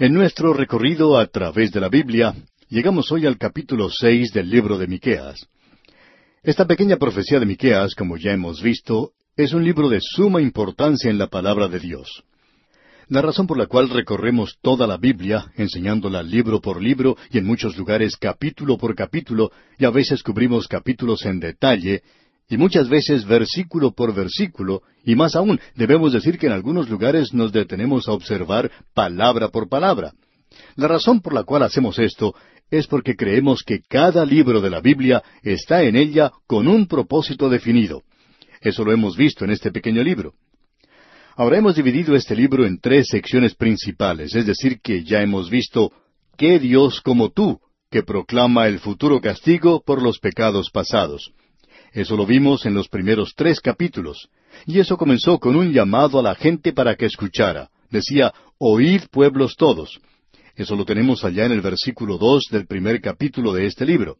En nuestro recorrido a través de la Biblia, llegamos hoy al capítulo seis del libro de Miqueas. Esta pequeña profecía de Miqueas, como ya hemos visto, es un libro de suma importancia en la palabra de Dios. La razón por la cual recorremos toda la Biblia, enseñándola libro por libro y en muchos lugares capítulo por capítulo, y a veces cubrimos capítulos en detalle, y muchas veces versículo por versículo, y más aún, debemos decir que en algunos lugares nos detenemos a observar palabra por palabra. La razón por la cual hacemos esto es porque creemos que cada libro de la Biblia está en ella con un propósito definido. Eso lo hemos visto en este pequeño libro. Ahora hemos dividido este libro en tres secciones principales, es decir, que ya hemos visto ¿Qué Dios como tú? que proclama el futuro castigo por los pecados pasados. Eso lo vimos en los primeros tres capítulos. Y eso comenzó con un llamado a la gente para que escuchara. Decía, Oíd pueblos todos. Eso lo tenemos allá en el versículo dos del primer capítulo de este libro.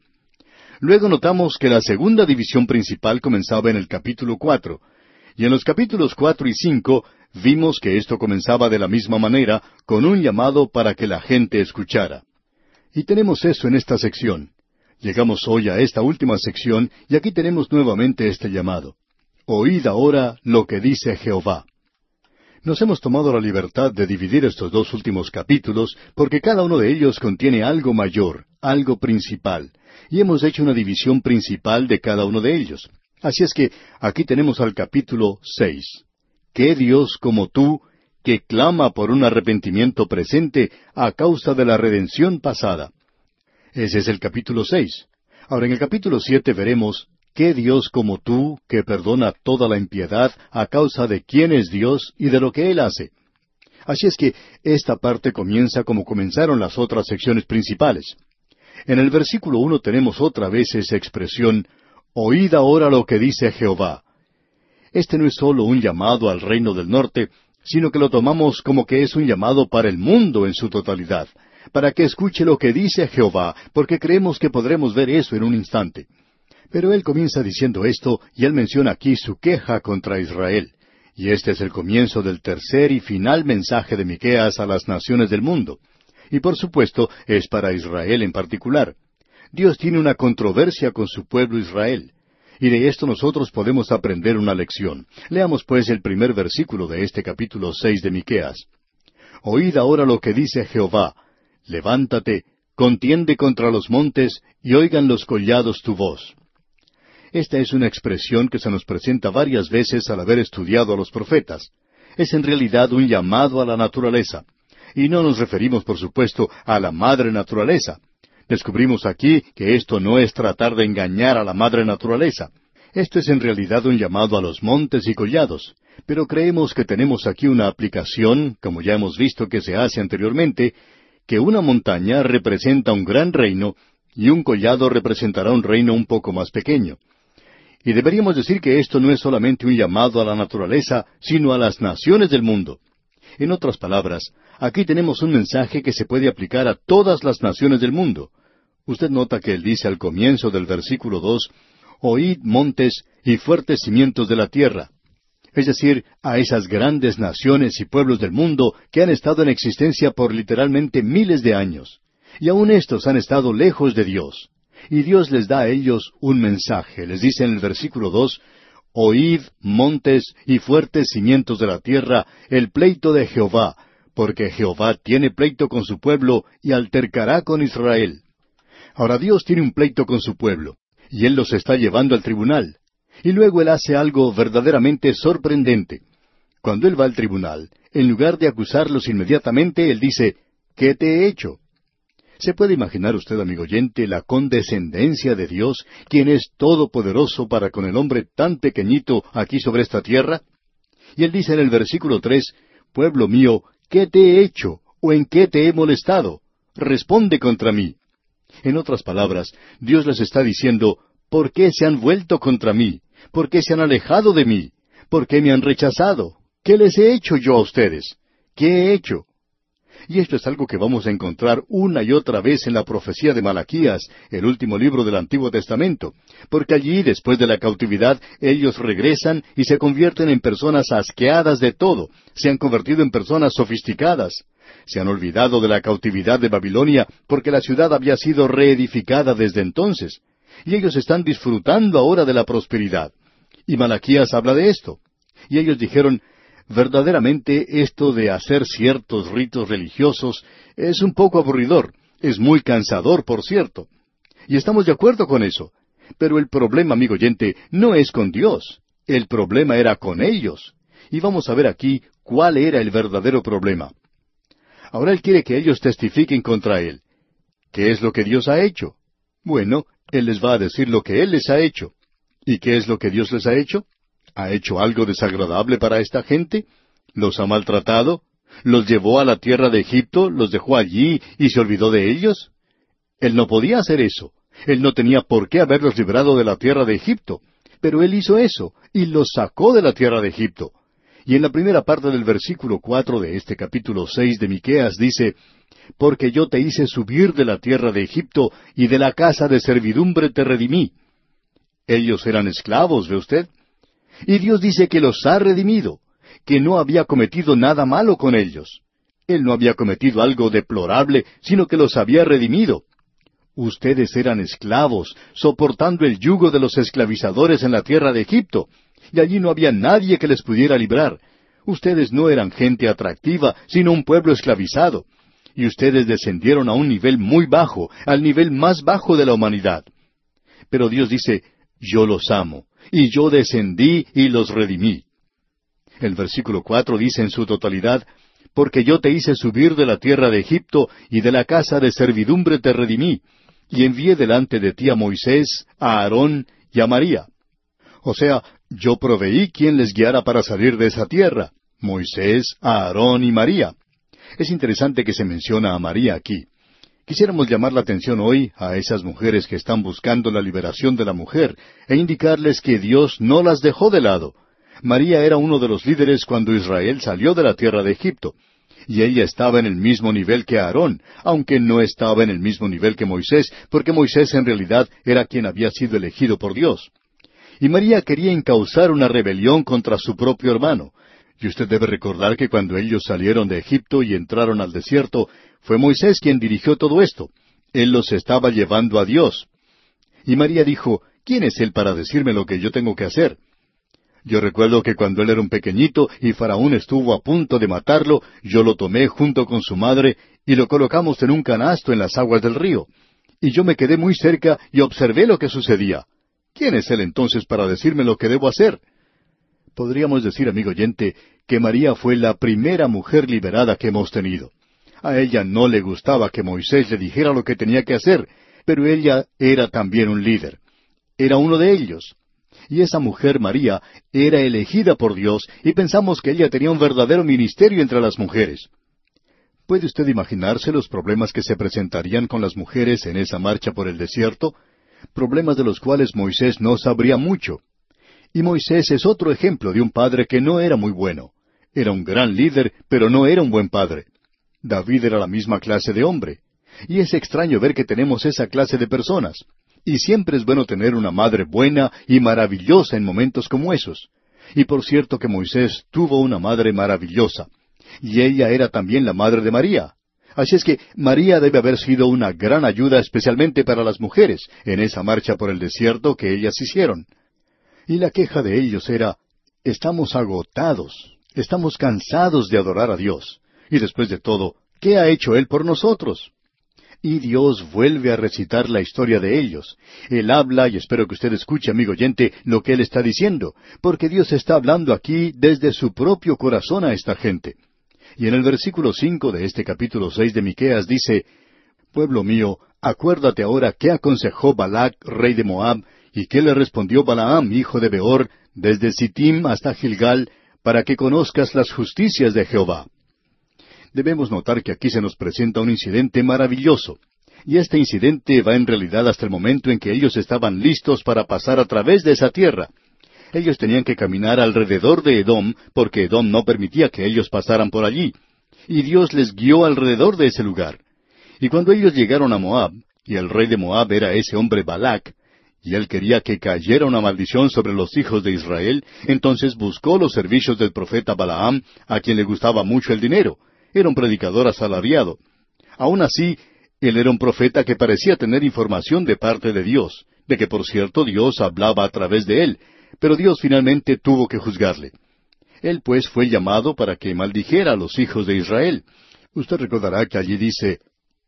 Luego notamos que la segunda división principal comenzaba en el capítulo cuatro, y en los capítulos cuatro y cinco vimos que esto comenzaba de la misma manera, con un llamado para que la gente escuchara. Y tenemos eso en esta sección. Llegamos hoy a esta última sección y aquí tenemos nuevamente este llamado. Oíd ahora lo que dice Jehová. Nos hemos tomado la libertad de dividir estos dos últimos capítulos porque cada uno de ellos contiene algo mayor, algo principal, y hemos hecho una división principal de cada uno de ellos. Así es que aquí tenemos al capítulo seis. ¿Qué Dios como tú, que clama por un arrepentimiento presente a causa de la redención pasada? Ese es el capítulo seis. Ahora en el capítulo siete veremos qué Dios como tú, que perdona toda la impiedad a causa de quién es Dios y de lo que Él hace. Así es que esta parte comienza como comenzaron las otras secciones principales. En el versículo uno tenemos otra vez esa expresión, Oíd ahora lo que dice Jehová. Este no es solo un llamado al reino del norte, sino que lo tomamos como que es un llamado para el mundo en su totalidad, para que escuche lo que dice Jehová, porque creemos que podremos ver eso en un instante. Pero él comienza diciendo esto, y él menciona aquí su queja contra Israel. Y este es el comienzo del tercer y final mensaje de Miqueas a las naciones del mundo. Y por supuesto es para Israel en particular. Dios tiene una controversia con su pueblo Israel. Y de esto nosotros podemos aprender una lección. Leamos pues el primer versículo de este capítulo seis de Miqueas. Oíd ahora lo que dice Jehová, Levántate, contiende contra los montes, y oigan los collados tu voz. Esta es una expresión que se nos presenta varias veces al haber estudiado a los profetas. Es en realidad un llamado a la naturaleza. Y no nos referimos, por supuesto, a la madre naturaleza. Descubrimos aquí que esto no es tratar de engañar a la madre naturaleza. Esto es en realidad un llamado a los montes y collados. Pero creemos que tenemos aquí una aplicación, como ya hemos visto que se hace anteriormente, que una montaña representa un gran reino y un collado representará un reino un poco más pequeño. Y deberíamos decir que esto no es solamente un llamado a la naturaleza, sino a las naciones del mundo. En otras palabras, aquí tenemos un mensaje que se puede aplicar a todas las naciones del mundo. Usted nota que él dice al comienzo del versículo dos, Oíd montes y fuertes cimientos de la tierra es decir, a esas grandes naciones y pueblos del mundo que han estado en existencia por literalmente miles de años. Y aun estos han estado lejos de Dios. Y Dios les da a ellos un mensaje. Les dice en el versículo dos, Oíd, montes y fuertes cimientos de la tierra, el pleito de Jehová, porque Jehová tiene pleito con su pueblo y altercará con Israel. Ahora Dios tiene un pleito con su pueblo, y Él los está llevando al tribunal. Y luego él hace algo verdaderamente sorprendente. Cuando él va al tribunal, en lugar de acusarlos inmediatamente, él dice, ¿qué te he hecho? ¿Se puede imaginar usted, amigo oyente, la condescendencia de Dios, quien es todopoderoso para con el hombre tan pequeñito aquí sobre esta tierra? Y él dice en el versículo tres, Pueblo mío, ¿qué te he hecho? ¿O en qué te he molestado? Responde contra mí. En otras palabras, Dios les está diciendo, ¿por qué se han vuelto contra mí? ¿Por qué se han alejado de mí? ¿Por qué me han rechazado? ¿Qué les he hecho yo a ustedes? ¿Qué he hecho? Y esto es algo que vamos a encontrar una y otra vez en la profecía de Malaquías, el último libro del Antiguo Testamento, porque allí, después de la cautividad, ellos regresan y se convierten en personas asqueadas de todo, se han convertido en personas sofisticadas. Se han olvidado de la cautividad de Babilonia porque la ciudad había sido reedificada desde entonces. Y ellos están disfrutando ahora de la prosperidad. Y Malaquías habla de esto. Y ellos dijeron, verdaderamente esto de hacer ciertos ritos religiosos es un poco aburridor, es muy cansador, por cierto. Y estamos de acuerdo con eso. Pero el problema, amigo oyente, no es con Dios. El problema era con ellos. Y vamos a ver aquí cuál era el verdadero problema. Ahora Él quiere que ellos testifiquen contra Él. ¿Qué es lo que Dios ha hecho? Bueno, Él les va a decir lo que Él les ha hecho. ¿Y qué es lo que Dios les ha hecho? ¿Ha hecho algo desagradable para esta gente? ¿Los ha maltratado? ¿Los llevó a la tierra de Egipto? ¿Los dejó allí y se olvidó de ellos? Él no podía hacer eso. Él no tenía por qué haberlos librado de la tierra de Egipto. Pero Él hizo eso y los sacó de la tierra de Egipto. Y en la primera parte del versículo cuatro de este capítulo seis de Miqueas dice Porque yo te hice subir de la tierra de Egipto y de la casa de servidumbre te redimí. Ellos eran esclavos, ¿ve usted? Y Dios dice que los ha redimido, que no había cometido nada malo con ellos. Él no había cometido algo deplorable, sino que los había redimido. Ustedes eran esclavos, soportando el yugo de los esclavizadores en la tierra de Egipto, y allí no había nadie que les pudiera librar. Ustedes no eran gente atractiva, sino un pueblo esclavizado. Y ustedes descendieron a un nivel muy bajo, al nivel más bajo de la humanidad. Pero Dios dice, yo los amo, y yo descendí y los redimí. El versículo cuatro dice en su totalidad, Porque yo te hice subir de la tierra de Egipto, y de la casa de servidumbre te redimí, y envié delante de ti a Moisés, a Aarón y a María. O sea, yo proveí quien les guiara para salir de esa tierra, Moisés, Aarón y María. Es interesante que se menciona a María aquí. Quisiéramos llamar la atención hoy a esas mujeres que están buscando la liberación de la mujer e indicarles que Dios no las dejó de lado. María era uno de los líderes cuando Israel salió de la tierra de Egipto. Y ella estaba en el mismo nivel que Aarón, aunque no estaba en el mismo nivel que Moisés, porque Moisés en realidad era quien había sido elegido por Dios. Y María quería encauzar una rebelión contra su propio hermano. Y usted debe recordar que cuando ellos salieron de Egipto y entraron al desierto, fue Moisés quien dirigió todo esto. Él los estaba llevando a Dios. Y María dijo, ¿quién es él para decirme lo que yo tengo que hacer? Yo recuerdo que cuando él era un pequeñito y Faraón estuvo a punto de matarlo, yo lo tomé junto con su madre y lo colocamos en un canasto en las aguas del río. Y yo me quedé muy cerca y observé lo que sucedía. ¿Quién es él entonces para decirme lo que debo hacer? Podríamos decir, amigo oyente, que María fue la primera mujer liberada que hemos tenido. A ella no le gustaba que Moisés le dijera lo que tenía que hacer, pero ella era también un líder. Era uno de ellos. Y esa mujer María era elegida por Dios y pensamos que ella tenía un verdadero ministerio entre las mujeres. ¿Puede usted imaginarse los problemas que se presentarían con las mujeres en esa marcha por el desierto? problemas de los cuales Moisés no sabría mucho. Y Moisés es otro ejemplo de un padre que no era muy bueno. Era un gran líder, pero no era un buen padre. David era la misma clase de hombre. Y es extraño ver que tenemos esa clase de personas. Y siempre es bueno tener una madre buena y maravillosa en momentos como esos. Y por cierto que Moisés tuvo una madre maravillosa. Y ella era también la madre de María. Así es que María debe haber sido una gran ayuda especialmente para las mujeres en esa marcha por el desierto que ellas hicieron. Y la queja de ellos era, estamos agotados, estamos cansados de adorar a Dios. Y después de todo, ¿qué ha hecho Él por nosotros? Y Dios vuelve a recitar la historia de ellos. Él habla, y espero que usted escuche, amigo oyente, lo que Él está diciendo, porque Dios está hablando aquí desde su propio corazón a esta gente. Y en el versículo cinco de este capítulo seis de Miqueas dice Pueblo mío, acuérdate ahora qué aconsejó Balac, rey de Moab, y qué le respondió Balaam, hijo de Beor, desde Sittim hasta Gilgal, para que conozcas las justicias de Jehová. Debemos notar que aquí se nos presenta un incidente maravilloso. Y este incidente va en realidad hasta el momento en que ellos estaban listos para pasar a través de esa tierra. Ellos tenían que caminar alrededor de Edom, porque Edom no permitía que ellos pasaran por allí. y Dios les guió alrededor de ese lugar. Y cuando ellos llegaron a Moab, y el rey de Moab era ese hombre Balac, y él quería que cayera una maldición sobre los hijos de Israel, entonces buscó los servicios del profeta Balaam, a quien le gustaba mucho el dinero. Era un predicador asalariado. Aun así, él era un profeta que parecía tener información de parte de Dios, de que por cierto Dios hablaba a través de él, pero Dios finalmente tuvo que juzgarle. Él pues fue llamado para que maldijera a los hijos de Israel. Usted recordará que allí dice,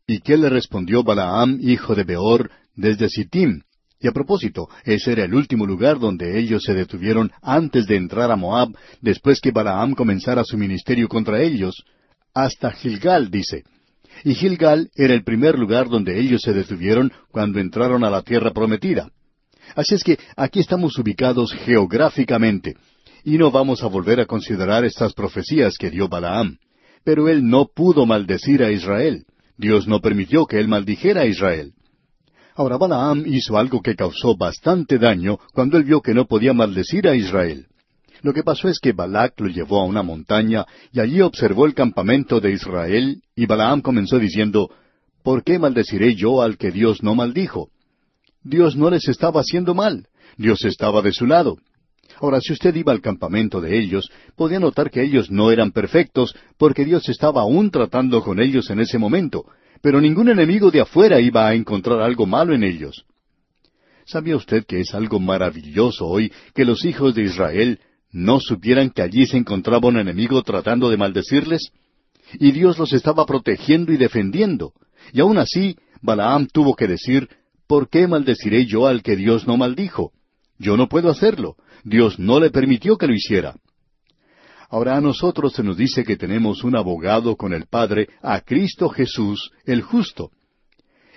¿Y qué le respondió Balaam, hijo de Beor, desde Sittim? Y a propósito, ese era el último lugar donde ellos se detuvieron antes de entrar a Moab, después que Balaam comenzara su ministerio contra ellos, hasta Gilgal, dice. Y Gilgal era el primer lugar donde ellos se detuvieron cuando entraron a la tierra prometida. Así es que aquí estamos ubicados geográficamente, y no vamos a volver a considerar estas profecías que dio Balaam. Pero él no pudo maldecir a Israel. Dios no permitió que él maldijera a Israel. Ahora Balaam hizo algo que causó bastante daño cuando él vio que no podía maldecir a Israel. Lo que pasó es que Balac lo llevó a una montaña y allí observó el campamento de Israel y Balaam comenzó diciendo, ¿Por qué maldeciré yo al que Dios no maldijo? Dios no les estaba haciendo mal, Dios estaba de su lado. Ahora, si usted iba al campamento de ellos, podía notar que ellos no eran perfectos, porque Dios estaba aún tratando con ellos en ese momento, pero ningún enemigo de afuera iba a encontrar algo malo en ellos. ¿Sabía usted que es algo maravilloso hoy que los hijos de Israel no supieran que allí se encontraba un enemigo tratando de maldecirles? Y Dios los estaba protegiendo y defendiendo. Y aun así, Balaam tuvo que decir, ¿por qué maldeciré yo al que Dios no maldijo? Yo no puedo hacerlo. Dios no le permitió que lo hiciera. Ahora a nosotros se nos dice que tenemos un abogado con el Padre, a Cristo Jesús, el justo.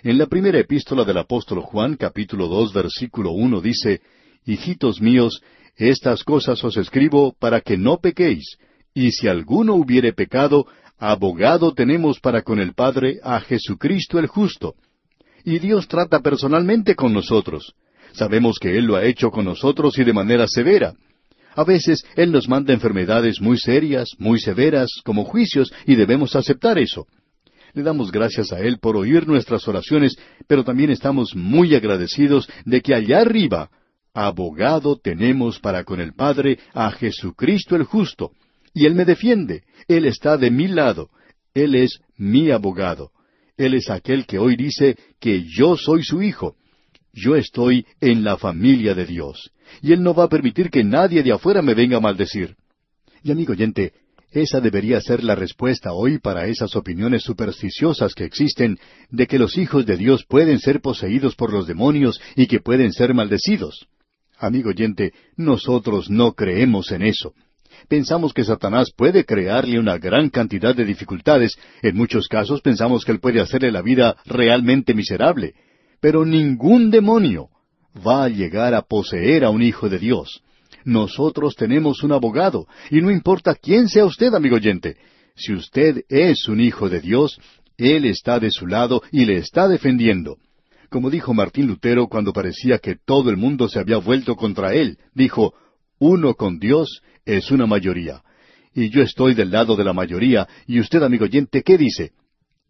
En la primera epístola del apóstol Juan, capítulo dos, versículo uno, dice, Hijitos míos, estas cosas os escribo para que no pequéis, y si alguno hubiere pecado, abogado tenemos para con el Padre a Jesucristo el justo. Y Dios trata personalmente con nosotros. Sabemos que Él lo ha hecho con nosotros y de manera severa. A veces Él nos manda enfermedades muy serias, muy severas, como juicios, y debemos aceptar eso. Le damos gracias a Él por oír nuestras oraciones, pero también estamos muy agradecidos de que allá arriba, abogado tenemos para con el Padre a Jesucristo el justo. Y Él me defiende. Él está de mi lado. Él es mi abogado. Él es aquel que hoy dice que yo soy su hijo. Yo estoy en la familia de Dios, y Él no va a permitir que nadie de afuera me venga a maldecir. Y amigo oyente, esa debería ser la respuesta hoy para esas opiniones supersticiosas que existen de que los hijos de Dios pueden ser poseídos por los demonios y que pueden ser maldecidos. Amigo oyente, nosotros no creemos en eso. Pensamos que Satanás puede crearle una gran cantidad de dificultades, en muchos casos pensamos que él puede hacerle la vida realmente miserable, pero ningún demonio va a llegar a poseer a un hijo de Dios. Nosotros tenemos un abogado, y no importa quién sea usted, amigo oyente, si usted es un hijo de Dios, Él está de su lado y le está defendiendo. Como dijo Martín Lutero cuando parecía que todo el mundo se había vuelto contra él, dijo, uno con Dios es una mayoría. Y yo estoy del lado de la mayoría, y usted, amigo oyente, ¿qué dice?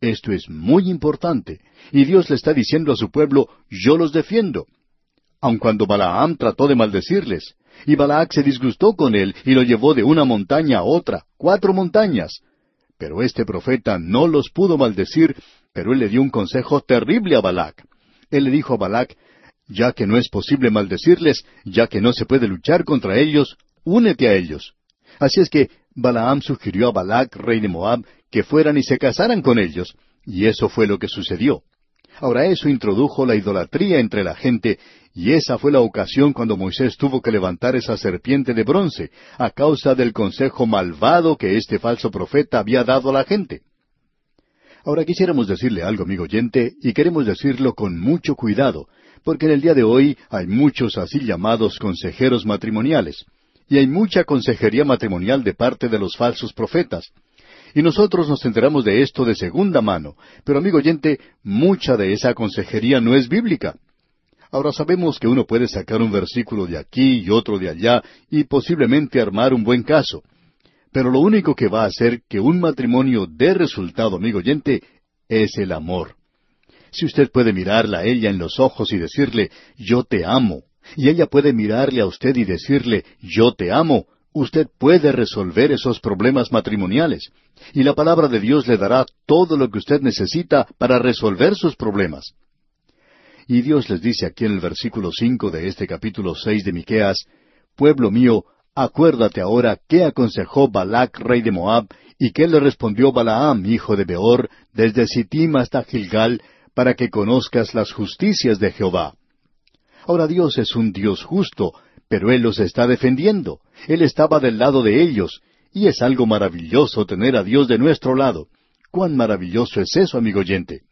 Esto es muy importante, y Dios le está diciendo a su pueblo, yo los defiendo. Aun cuando Balaam trató de maldecirles, y Balac se disgustó con él y lo llevó de una montaña a otra, cuatro montañas. Pero este profeta no los pudo maldecir, pero él le dio un consejo terrible a Balac. Él le dijo a Balac, ya que no es posible maldecirles, ya que no se puede luchar contra ellos, únete a ellos. Así es que Balaam sugirió a Balac, rey de Moab, que fueran y se casaran con ellos, y eso fue lo que sucedió. Ahora eso introdujo la idolatría entre la gente, y esa fue la ocasión cuando Moisés tuvo que levantar esa serpiente de bronce, a causa del consejo malvado que este falso profeta había dado a la gente. Ahora quisiéramos decirle algo, amigo oyente, y queremos decirlo con mucho cuidado, porque en el día de hoy hay muchos así llamados consejeros matrimoniales, y hay mucha consejería matrimonial de parte de los falsos profetas. Y nosotros nos enteramos de esto de segunda mano. Pero amigo oyente, mucha de esa consejería no es bíblica. Ahora sabemos que uno puede sacar un versículo de aquí y otro de allá y posiblemente armar un buen caso. Pero lo único que va a hacer que un matrimonio dé resultado, amigo oyente, es el amor. Si usted puede mirarla a ella en los ojos y decirle, yo te amo, y ella puede mirarle a usted y decirle, yo te amo, usted puede resolver esos problemas matrimoniales. Y la palabra de Dios le dará todo lo que usted necesita para resolver sus problemas. Y Dios les dice aquí en el versículo cinco de este capítulo seis de Miqueas, Pueblo mío, acuérdate ahora qué aconsejó Balac, rey de Moab, y qué le respondió Balaam, hijo de Beor, desde Sittim hasta Gilgal, para que conozcas las justicias de Jehová. Ahora Dios es un Dios justo, pero Él los está defendiendo. Él estaba del lado de ellos, y es algo maravilloso tener a Dios de nuestro lado. ¿Cuán maravilloso es eso, amigo oyente?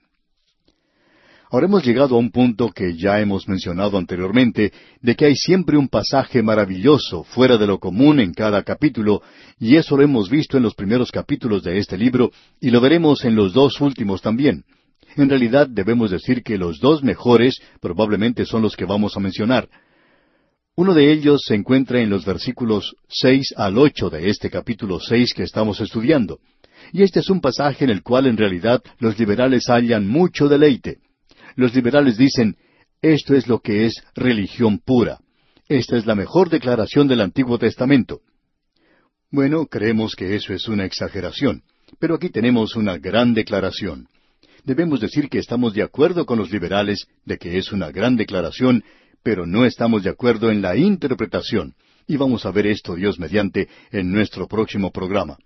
Ahora hemos llegado a un punto que ya hemos mencionado anteriormente, de que hay siempre un pasaje maravilloso fuera de lo común en cada capítulo, y eso lo hemos visto en los primeros capítulos de este libro, y lo veremos en los dos últimos también. En realidad debemos decir que los dos mejores probablemente son los que vamos a mencionar. Uno de ellos se encuentra en los versículos seis al ocho de este capítulo seis que estamos estudiando. Y este es un pasaje en el cual en realidad los liberales hallan mucho deleite. Los liberales dicen, esto es lo que es religión pura. Esta es la mejor declaración del Antiguo Testamento. Bueno, creemos que eso es una exageración, pero aquí tenemos una gran declaración. Debemos decir que estamos de acuerdo con los liberales de que es una gran declaración, pero no estamos de acuerdo en la interpretación. Y vamos a ver esto, Dios mediante, en nuestro próximo programa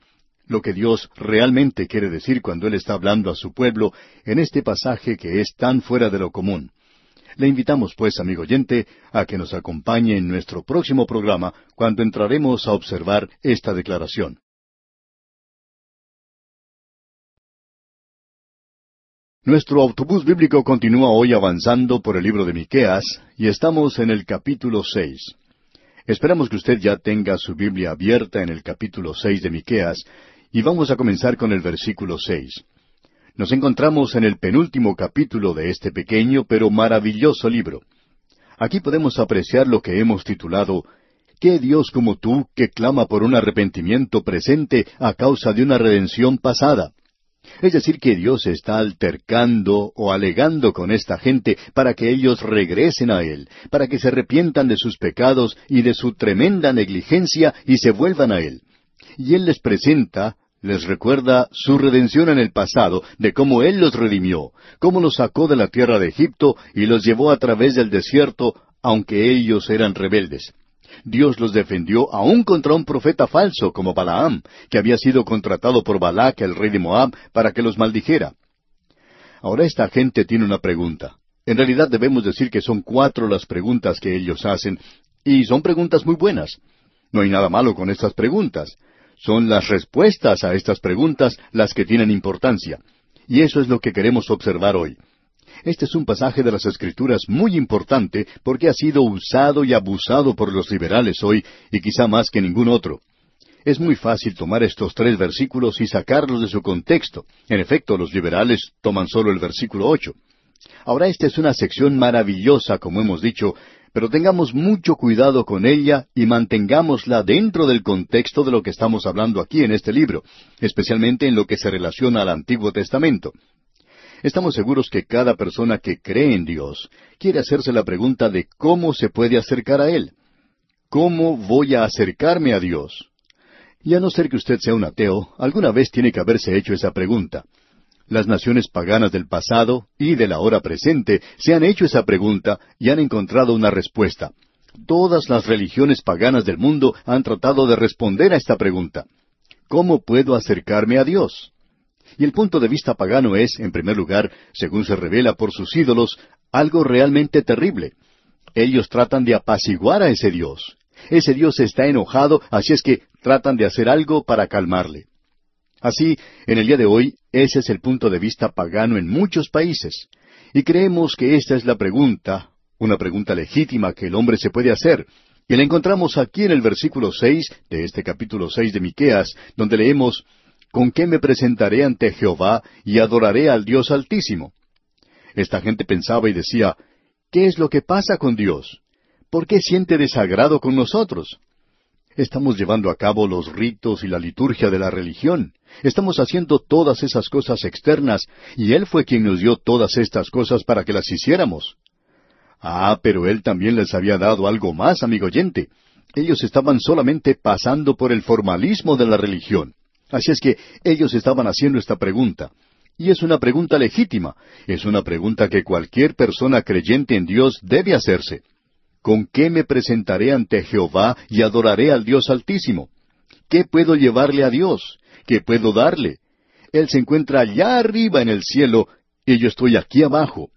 lo que Dios realmente quiere decir cuando Él está hablando a su pueblo en este pasaje que es tan fuera de lo común. Le invitamos, pues, amigo oyente, a que nos acompañe en nuestro próximo programa cuando entraremos a observar esta declaración. Nuestro autobús bíblico continúa hoy avanzando por el libro de Miqueas y estamos en el capítulo seis. Esperamos que usted ya tenga su Biblia abierta en el capítulo seis de Miqueas y vamos a comenzar con el versículo seis. Nos encontramos en el penúltimo capítulo de este pequeño pero maravilloso libro. Aquí podemos apreciar lo que hemos titulado ¿Qué Dios como tú que clama por un arrepentimiento presente a causa de una redención pasada? Es decir, que Dios está altercando o alegando con esta gente para que ellos regresen a Él, para que se arrepientan de sus pecados y de su tremenda negligencia y se vuelvan a Él y Él les presenta, les recuerda su redención en el pasado, de cómo Él los redimió, cómo los sacó de la tierra de Egipto y los llevó a través del desierto, aunque ellos eran rebeldes. Dios los defendió aún contra un profeta falso como Balaam, que había sido contratado por Balac, el rey de Moab, para que los maldijera. Ahora esta gente tiene una pregunta. En realidad debemos decir que son cuatro las preguntas que ellos hacen, y son preguntas muy buenas. No hay nada malo con estas preguntas. Son las respuestas a estas preguntas las que tienen importancia. Y eso es lo que queremos observar hoy. Este es un pasaje de las Escrituras muy importante porque ha sido usado y abusado por los liberales hoy y quizá más que ningún otro. Es muy fácil tomar estos tres versículos y sacarlos de su contexto. En efecto, los liberales toman solo el versículo ocho. Ahora esta es una sección maravillosa, como hemos dicho, pero tengamos mucho cuidado con ella y mantengámosla dentro del contexto de lo que estamos hablando aquí en este libro, especialmente en lo que se relaciona al Antiguo Testamento. Estamos seguros que cada persona que cree en Dios quiere hacerse la pregunta de cómo se puede acercar a Él. ¿Cómo voy a acercarme a Dios? Y a no ser que usted sea un ateo, alguna vez tiene que haberse hecho esa pregunta. Las naciones paganas del pasado y de la hora presente se han hecho esa pregunta y han encontrado una respuesta. Todas las religiones paganas del mundo han tratado de responder a esta pregunta. ¿Cómo puedo acercarme a Dios? Y el punto de vista pagano es, en primer lugar, según se revela por sus ídolos, algo realmente terrible. Ellos tratan de apaciguar a ese Dios. Ese Dios está enojado, así es que tratan de hacer algo para calmarle. Así, en el día de hoy, ese es el punto de vista pagano en muchos países. Y creemos que esta es la pregunta, una pregunta legítima que el hombre se puede hacer. Y la encontramos aquí en el versículo seis de este capítulo seis de Miqueas, donde leemos ¿Con qué me presentaré ante Jehová y adoraré al Dios Altísimo? Esta gente pensaba y decía, ¿qué es lo que pasa con Dios? ¿Por qué siente desagrado con nosotros? Estamos llevando a cabo los ritos y la liturgia de la religión. Estamos haciendo todas esas cosas externas, y Él fue quien nos dio todas estas cosas para que las hiciéramos. Ah, pero Él también les había dado algo más, amigo oyente. Ellos estaban solamente pasando por el formalismo de la religión. Así es que ellos estaban haciendo esta pregunta. Y es una pregunta legítima, es una pregunta que cualquier persona creyente en Dios debe hacerse. ¿Con qué me presentaré ante Jehová y adoraré al Dios Altísimo? ¿Qué puedo llevarle a Dios? ¿Qué puedo darle? Él se encuentra allá arriba en el cielo y yo estoy aquí abajo.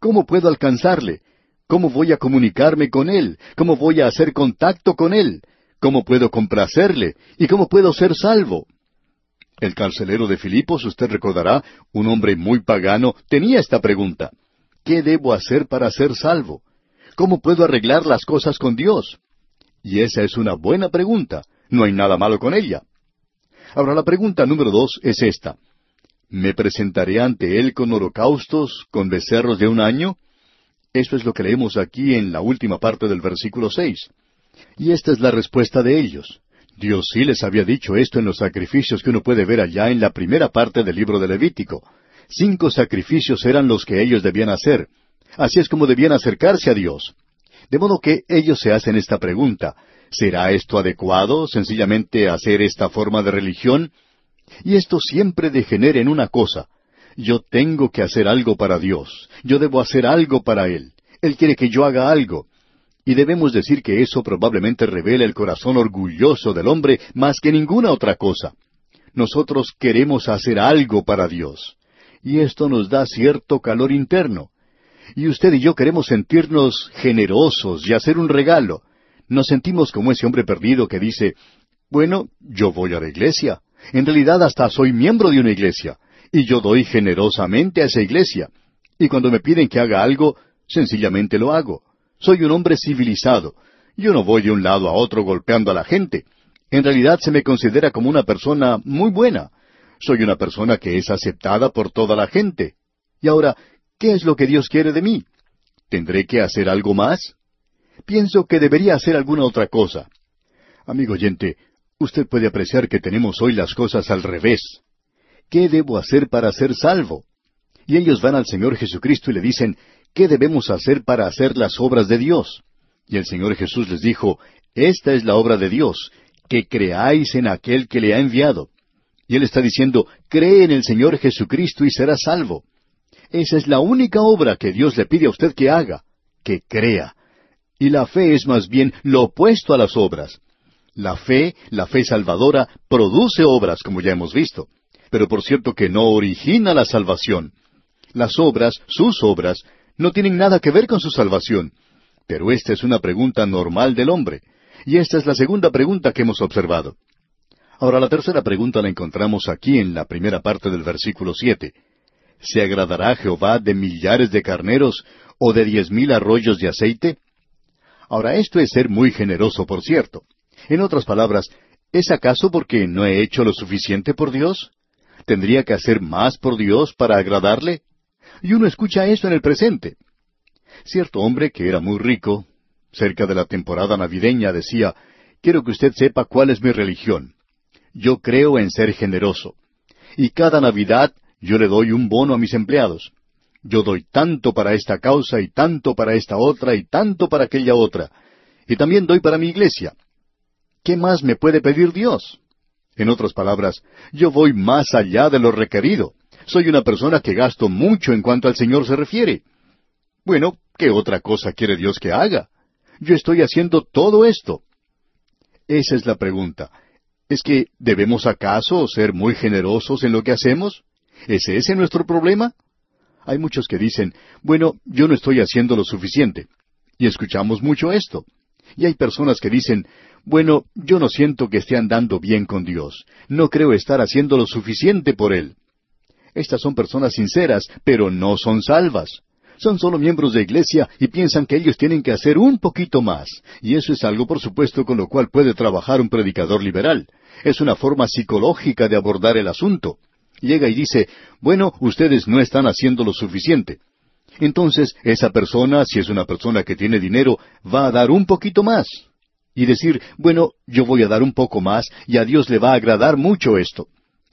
¿Cómo puedo alcanzarle? ¿Cómo voy a comunicarme con Él? ¿Cómo voy a hacer contacto con Él? ¿Cómo puedo complacerle? ¿Y cómo puedo ser salvo? El carcelero de Filipos, usted recordará, un hombre muy pagano, tenía esta pregunta. ¿Qué debo hacer para ser salvo? ¿Cómo puedo arreglar las cosas con Dios? Y esa es una buena pregunta. No hay nada malo con ella. Ahora la pregunta número dos es esta. ¿Me presentaré ante Él con holocaustos, con becerros de un año? Esto es lo que leemos aquí en la última parte del versículo seis. Y esta es la respuesta de ellos. Dios sí les había dicho esto en los sacrificios que uno puede ver allá en la primera parte del libro de Levítico. Cinco sacrificios eran los que ellos debían hacer. Así es como debían acercarse a Dios. De modo que ellos se hacen esta pregunta. ¿Será esto adecuado, sencillamente hacer esta forma de religión? Y esto siempre degenera en una cosa. Yo tengo que hacer algo para Dios. Yo debo hacer algo para Él. Él quiere que yo haga algo. Y debemos decir que eso probablemente revela el corazón orgulloso del hombre más que ninguna otra cosa. Nosotros queremos hacer algo para Dios. Y esto nos da cierto calor interno. Y usted y yo queremos sentirnos generosos y hacer un regalo. Nos sentimos como ese hombre perdido que dice, bueno, yo voy a la iglesia. En realidad hasta soy miembro de una iglesia. Y yo doy generosamente a esa iglesia. Y cuando me piden que haga algo, sencillamente lo hago. Soy un hombre civilizado. Yo no voy de un lado a otro golpeando a la gente. En realidad se me considera como una persona muy buena. Soy una persona que es aceptada por toda la gente. Y ahora, ¿qué es lo que Dios quiere de mí? ¿Tendré que hacer algo más? Pienso que debería hacer alguna otra cosa. Amigo oyente, usted puede apreciar que tenemos hoy las cosas al revés. ¿Qué debo hacer para ser salvo? Y ellos van al Señor Jesucristo y le dicen, ¿qué debemos hacer para hacer las obras de Dios? Y el Señor Jesús les dijo, Esta es la obra de Dios, que creáis en aquel que le ha enviado. Y Él está diciendo, cree en el Señor Jesucristo y será salvo. Esa es la única obra que Dios le pide a usted que haga, que crea. Y la fe es más bien lo opuesto a las obras. La fe, la fe salvadora, produce obras, como ya hemos visto, pero por cierto que no origina la salvación. Las obras, sus obras, no tienen nada que ver con su salvación. Pero esta es una pregunta normal del hombre. Y esta es la segunda pregunta que hemos observado. Ahora la tercera pregunta la encontramos aquí en la primera parte del versículo siete. ¿Se agradará Jehová de millares de carneros o de diez mil arroyos de aceite? Ahora esto es ser muy generoso, por cierto. En otras palabras, ¿es acaso porque no he hecho lo suficiente por Dios? ¿Tendría que hacer más por Dios para agradarle? Y uno escucha eso en el presente. Cierto hombre que era muy rico, cerca de la temporada navideña, decía, quiero que usted sepa cuál es mi religión. Yo creo en ser generoso. Y cada Navidad yo le doy un bono a mis empleados. Yo doy tanto para esta causa y tanto para esta otra y tanto para aquella otra. Y también doy para mi iglesia. ¿Qué más me puede pedir Dios? En otras palabras, yo voy más allá de lo requerido. Soy una persona que gasto mucho en cuanto al Señor se refiere. Bueno, ¿qué otra cosa quiere Dios que haga? Yo estoy haciendo todo esto. Esa es la pregunta. ¿Es que debemos acaso ser muy generosos en lo que hacemos? ¿Es ese nuestro problema? Hay muchos que dicen, bueno, yo no estoy haciendo lo suficiente. Y escuchamos mucho esto. Y hay personas que dicen, bueno, yo no siento que esté andando bien con Dios. No creo estar haciendo lo suficiente por Él. Estas son personas sinceras, pero no son salvas. Son solo miembros de iglesia y piensan que ellos tienen que hacer un poquito más. Y eso es algo, por supuesto, con lo cual puede trabajar un predicador liberal. Es una forma psicológica de abordar el asunto. Llega y dice, bueno, ustedes no están haciendo lo suficiente. Entonces, esa persona, si es una persona que tiene dinero, va a dar un poquito más. y decir, bueno, yo voy a dar un poco más y a Dios le va a agradar mucho esto.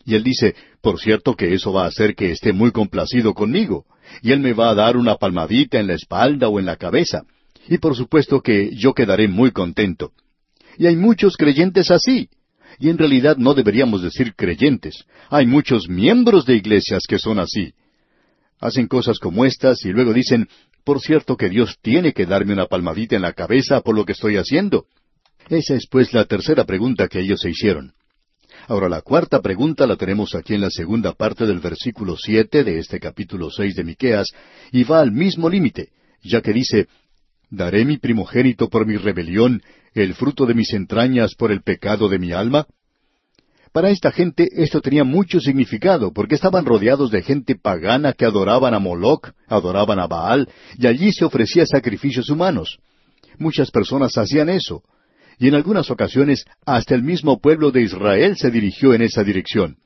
Y él dice, por cierto que eso va a hacer que esté muy complacido conmigo, y él me va a dar una palmadita en la espalda o en la cabeza, y por supuesto que yo quedaré muy contento. Y hay muchos creyentes así, y en realidad no deberíamos decir creyentes, hay muchos miembros de iglesias que son así. Hacen cosas como estas y luego dicen, por cierto que Dios tiene que darme una palmadita en la cabeza por lo que estoy haciendo. Esa es pues la tercera pregunta que ellos se hicieron. Ahora la cuarta pregunta la tenemos aquí en la segunda parte del versículo siete de este capítulo seis de Miqueas, y va al mismo límite, ya que dice ¿Daré mi primogénito por mi rebelión, el fruto de mis entrañas por el pecado de mi alma? Para esta gente esto tenía mucho significado, porque estaban rodeados de gente pagana que adoraban a Moloch, adoraban a Baal, y allí se ofrecía sacrificios humanos. Muchas personas hacían eso y en algunas ocasiones hasta el mismo pueblo de Israel se dirigió en esa dirección.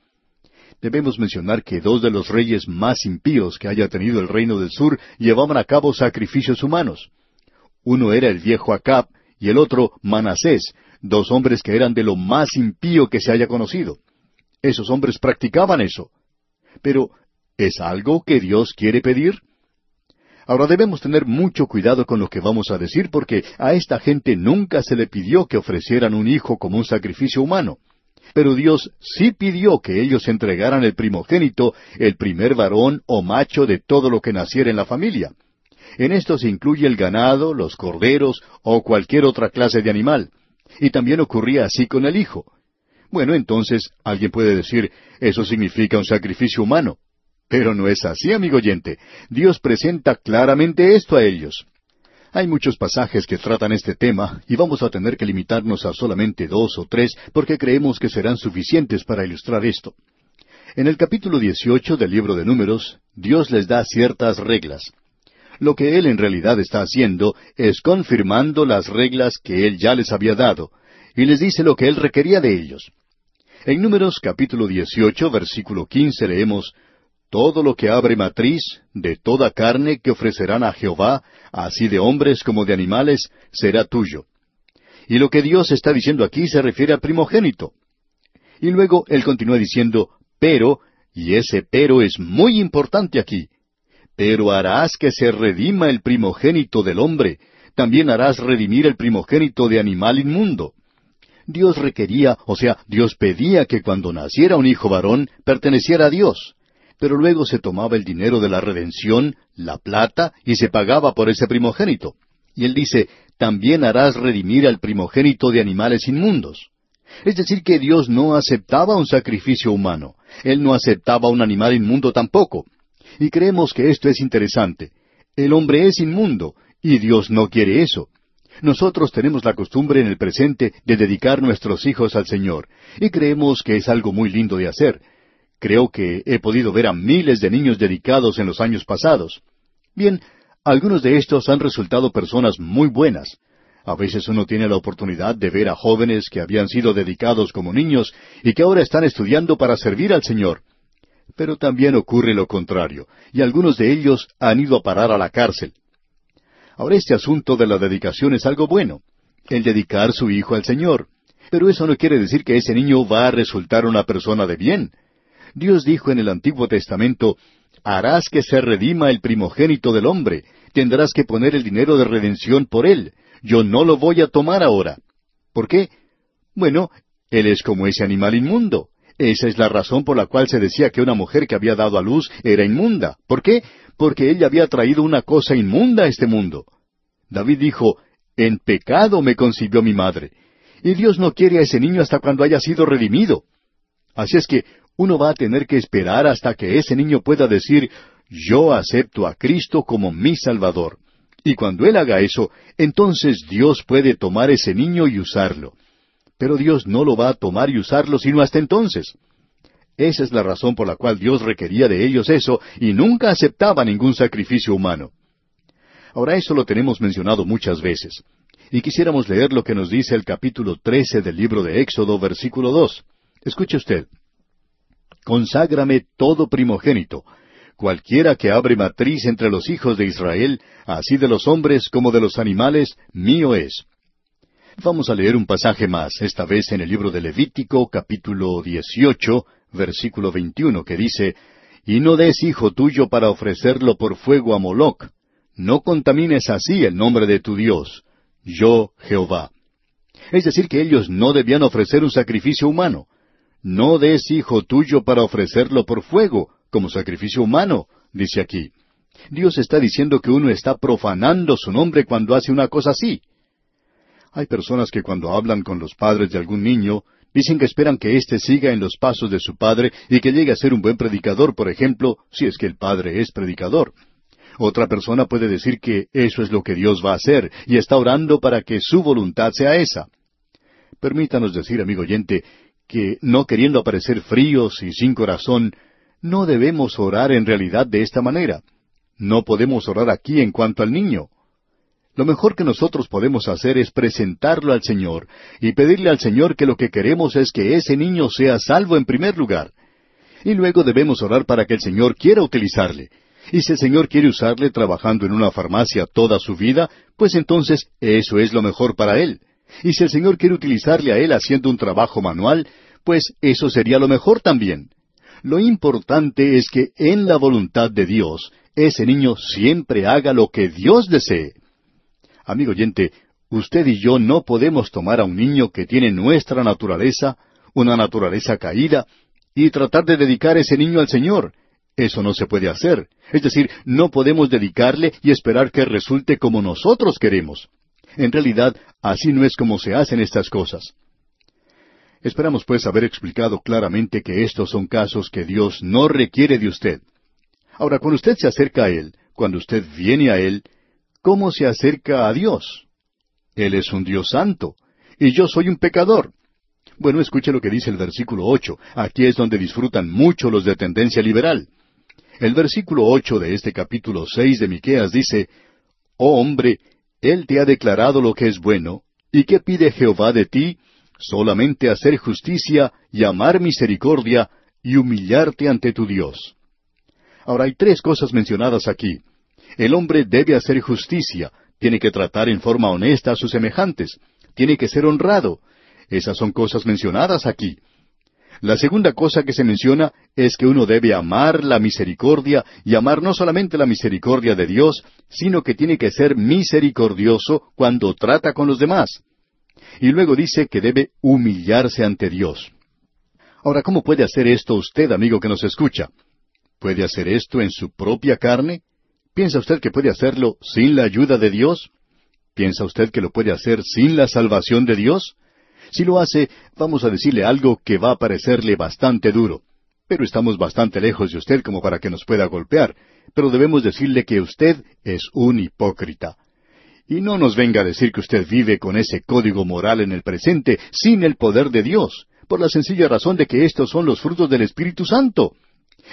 Debemos mencionar que dos de los reyes más impíos que haya tenido el reino del sur llevaban a cabo sacrificios humanos. Uno era el viejo Acab y el otro Manasés, dos hombres que eran de lo más impío que se haya conocido. Esos hombres practicaban eso. Pero, ¿es algo que Dios quiere pedir? Ahora debemos tener mucho cuidado con lo que vamos a decir porque a esta gente nunca se le pidió que ofrecieran un hijo como un sacrificio humano. Pero Dios sí pidió que ellos entregaran el primogénito, el primer varón o macho de todo lo que naciera en la familia. En esto se incluye el ganado, los corderos o cualquier otra clase de animal. Y también ocurría así con el hijo. Bueno, entonces alguien puede decir, eso significa un sacrificio humano. Pero no es así, amigo oyente. Dios presenta claramente esto a ellos. Hay muchos pasajes que tratan este tema y vamos a tener que limitarnos a solamente dos o tres porque creemos que serán suficientes para ilustrar esto. En el capítulo 18 del libro de Números, Dios les da ciertas reglas. Lo que Él en realidad está haciendo es confirmando las reglas que Él ya les había dado, y les dice lo que Él requería de ellos. En Números capítulo 18, versículo 15 leemos, todo lo que abre matriz, de toda carne que ofrecerán a Jehová, así de hombres como de animales, será tuyo. Y lo que Dios está diciendo aquí se refiere al primogénito. Y luego él continúa diciendo, pero, y ese pero es muy importante aquí, pero harás que se redima el primogénito del hombre, también harás redimir el primogénito de animal inmundo. Dios requería, o sea, Dios pedía que cuando naciera un hijo varón perteneciera a Dios pero luego se tomaba el dinero de la redención, la plata, y se pagaba por ese primogénito. Y él dice, también harás redimir al primogénito de animales inmundos. Es decir, que Dios no aceptaba un sacrificio humano. Él no aceptaba un animal inmundo tampoco. Y creemos que esto es interesante. El hombre es inmundo, y Dios no quiere eso. Nosotros tenemos la costumbre en el presente de dedicar nuestros hijos al Señor, y creemos que es algo muy lindo de hacer, Creo que he podido ver a miles de niños dedicados en los años pasados. Bien, algunos de estos han resultado personas muy buenas. A veces uno tiene la oportunidad de ver a jóvenes que habían sido dedicados como niños y que ahora están estudiando para servir al Señor. Pero también ocurre lo contrario, y algunos de ellos han ido a parar a la cárcel. Ahora este asunto de la dedicación es algo bueno, el dedicar su hijo al Señor. Pero eso no quiere decir que ese niño va a resultar una persona de bien. Dios dijo en el Antiguo Testamento, harás que se redima el primogénito del hombre, tendrás que poner el dinero de redención por él. Yo no lo voy a tomar ahora. ¿Por qué? Bueno, él es como ese animal inmundo. Esa es la razón por la cual se decía que una mujer que había dado a luz era inmunda. ¿Por qué? Porque ella había traído una cosa inmunda a este mundo. David dijo, En pecado me concibió mi madre. Y Dios no quiere a ese niño hasta cuando haya sido redimido. Así es que uno va a tener que esperar hasta que ese niño pueda decir, yo acepto a Cristo como mi Salvador. Y cuando Él haga eso, entonces Dios puede tomar ese niño y usarlo. Pero Dios no lo va a tomar y usarlo sino hasta entonces. Esa es la razón por la cual Dios requería de ellos eso y nunca aceptaba ningún sacrificio humano. Ahora eso lo tenemos mencionado muchas veces. Y quisiéramos leer lo que nos dice el capítulo trece del libro de Éxodo, versículo dos. Escuche usted conságrame todo primogénito. Cualquiera que abre matriz entre los hijos de Israel, así de los hombres como de los animales, mío es. Vamos a leer un pasaje más, esta vez en el libro de Levítico, capítulo 18, versículo 21, que dice, Y no des hijo tuyo para ofrecerlo por fuego a Moloc. No contamines así el nombre de tu Dios. Yo, Jehová. Es decir, que ellos no debían ofrecer un sacrificio humano. No des hijo tuyo para ofrecerlo por fuego, como sacrificio humano, dice aquí. Dios está diciendo que uno está profanando su nombre cuando hace una cosa así. Hay personas que cuando hablan con los padres de algún niño, dicen que esperan que éste siga en los pasos de su padre y que llegue a ser un buen predicador, por ejemplo, si es que el padre es predicador. Otra persona puede decir que eso es lo que Dios va a hacer y está orando para que su voluntad sea esa. Permítanos decir, amigo oyente, que no queriendo aparecer fríos y sin corazón, no debemos orar en realidad de esta manera. No podemos orar aquí en cuanto al niño. Lo mejor que nosotros podemos hacer es presentarlo al Señor y pedirle al Señor que lo que queremos es que ese niño sea salvo en primer lugar. Y luego debemos orar para que el Señor quiera utilizarle. Y si el Señor quiere usarle trabajando en una farmacia toda su vida, pues entonces eso es lo mejor para él. Y si el Señor quiere utilizarle a él haciendo un trabajo manual, pues eso sería lo mejor también. Lo importante es que en la voluntad de Dios, ese niño siempre haga lo que Dios desee. Amigo oyente, usted y yo no podemos tomar a un niño que tiene nuestra naturaleza, una naturaleza caída, y tratar de dedicar ese niño al Señor. Eso no se puede hacer. Es decir, no podemos dedicarle y esperar que resulte como nosotros queremos. En realidad, así no es como se hacen estas cosas. Esperamos pues haber explicado claramente que estos son casos que Dios no requiere de usted. Ahora, cuando usted se acerca a Él, cuando usted viene a Él, ¿cómo se acerca a Dios? Él es un Dios santo, y yo soy un pecador. Bueno, escuche lo que dice el versículo ocho. Aquí es donde disfrutan mucho los de tendencia liberal. El versículo ocho de este capítulo seis de Miqueas dice, Oh hombre, Él te ha declarado lo que es bueno, ¿y qué pide Jehová de ti? solamente hacer justicia y amar misericordia y humillarte ante tu Dios. Ahora hay tres cosas mencionadas aquí. El hombre debe hacer justicia, tiene que tratar en forma honesta a sus semejantes, tiene que ser honrado. Esas son cosas mencionadas aquí. La segunda cosa que se menciona es que uno debe amar la misericordia y amar no solamente la misericordia de Dios, sino que tiene que ser misericordioso cuando trata con los demás. Y luego dice que debe humillarse ante Dios. Ahora, ¿cómo puede hacer esto usted, amigo que nos escucha? ¿Puede hacer esto en su propia carne? ¿Piensa usted que puede hacerlo sin la ayuda de Dios? ¿Piensa usted que lo puede hacer sin la salvación de Dios? Si lo hace, vamos a decirle algo que va a parecerle bastante duro. Pero estamos bastante lejos de usted como para que nos pueda golpear. Pero debemos decirle que usted es un hipócrita. Y no nos venga a decir que usted vive con ese código moral en el presente sin el poder de Dios, por la sencilla razón de que estos son los frutos del Espíritu Santo.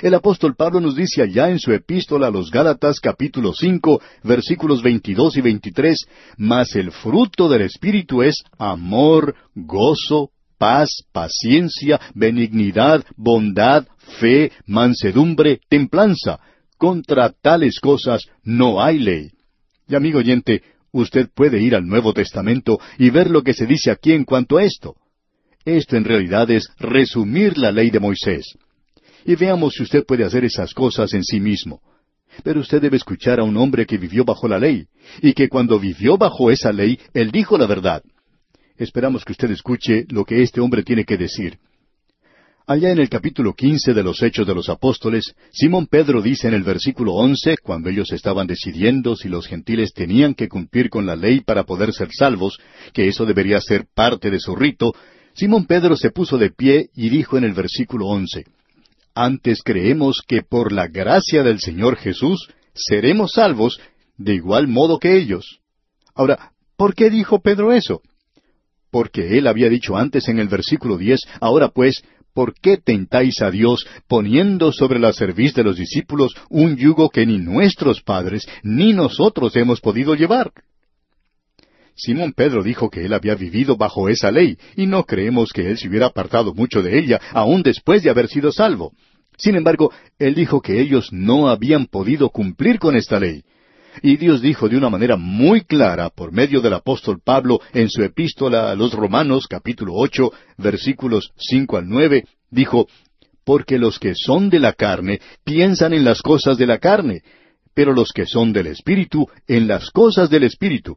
El apóstol Pablo nos dice allá en su epístola a los Gálatas capítulo cinco versículos veintidós y veintitrés, mas el fruto del Espíritu es amor, gozo, paz, paciencia, benignidad, bondad, fe, mansedumbre, templanza. Contra tales cosas no hay ley. Y amigo oyente, Usted puede ir al Nuevo Testamento y ver lo que se dice aquí en cuanto a esto. Esto en realidad es resumir la ley de Moisés. Y veamos si usted puede hacer esas cosas en sí mismo. Pero usted debe escuchar a un hombre que vivió bajo la ley, y que cuando vivió bajo esa ley, él dijo la verdad. Esperamos que usted escuche lo que este hombre tiene que decir. Allá en el capítulo quince de los Hechos de los Apóstoles, Simón Pedro dice en el versículo once, cuando ellos estaban decidiendo si los gentiles tenían que cumplir con la ley para poder ser salvos, que eso debería ser parte de su rito, Simón Pedro se puso de pie y dijo en el versículo once, Antes creemos que por la gracia del Señor Jesús seremos salvos de igual modo que ellos. Ahora, ¿por qué dijo Pedro eso? Porque él había dicho antes en el versículo diez, ahora pues, ¿por qué tentáis a Dios poniendo sobre la cerviz de los discípulos un yugo que ni nuestros padres ni nosotros hemos podido llevar? Simón Pedro dijo que él había vivido bajo esa ley, y no creemos que él se hubiera apartado mucho de ella, aun después de haber sido salvo. Sin embargo, él dijo que ellos no habían podido cumplir con esta ley. Y Dios dijo de una manera muy clara por medio del apóstol Pablo en su epístola a los Romanos capítulo ocho versículos cinco al nueve, dijo, Porque los que son de la carne piensan en las cosas de la carne, pero los que son del Espíritu en las cosas del Espíritu.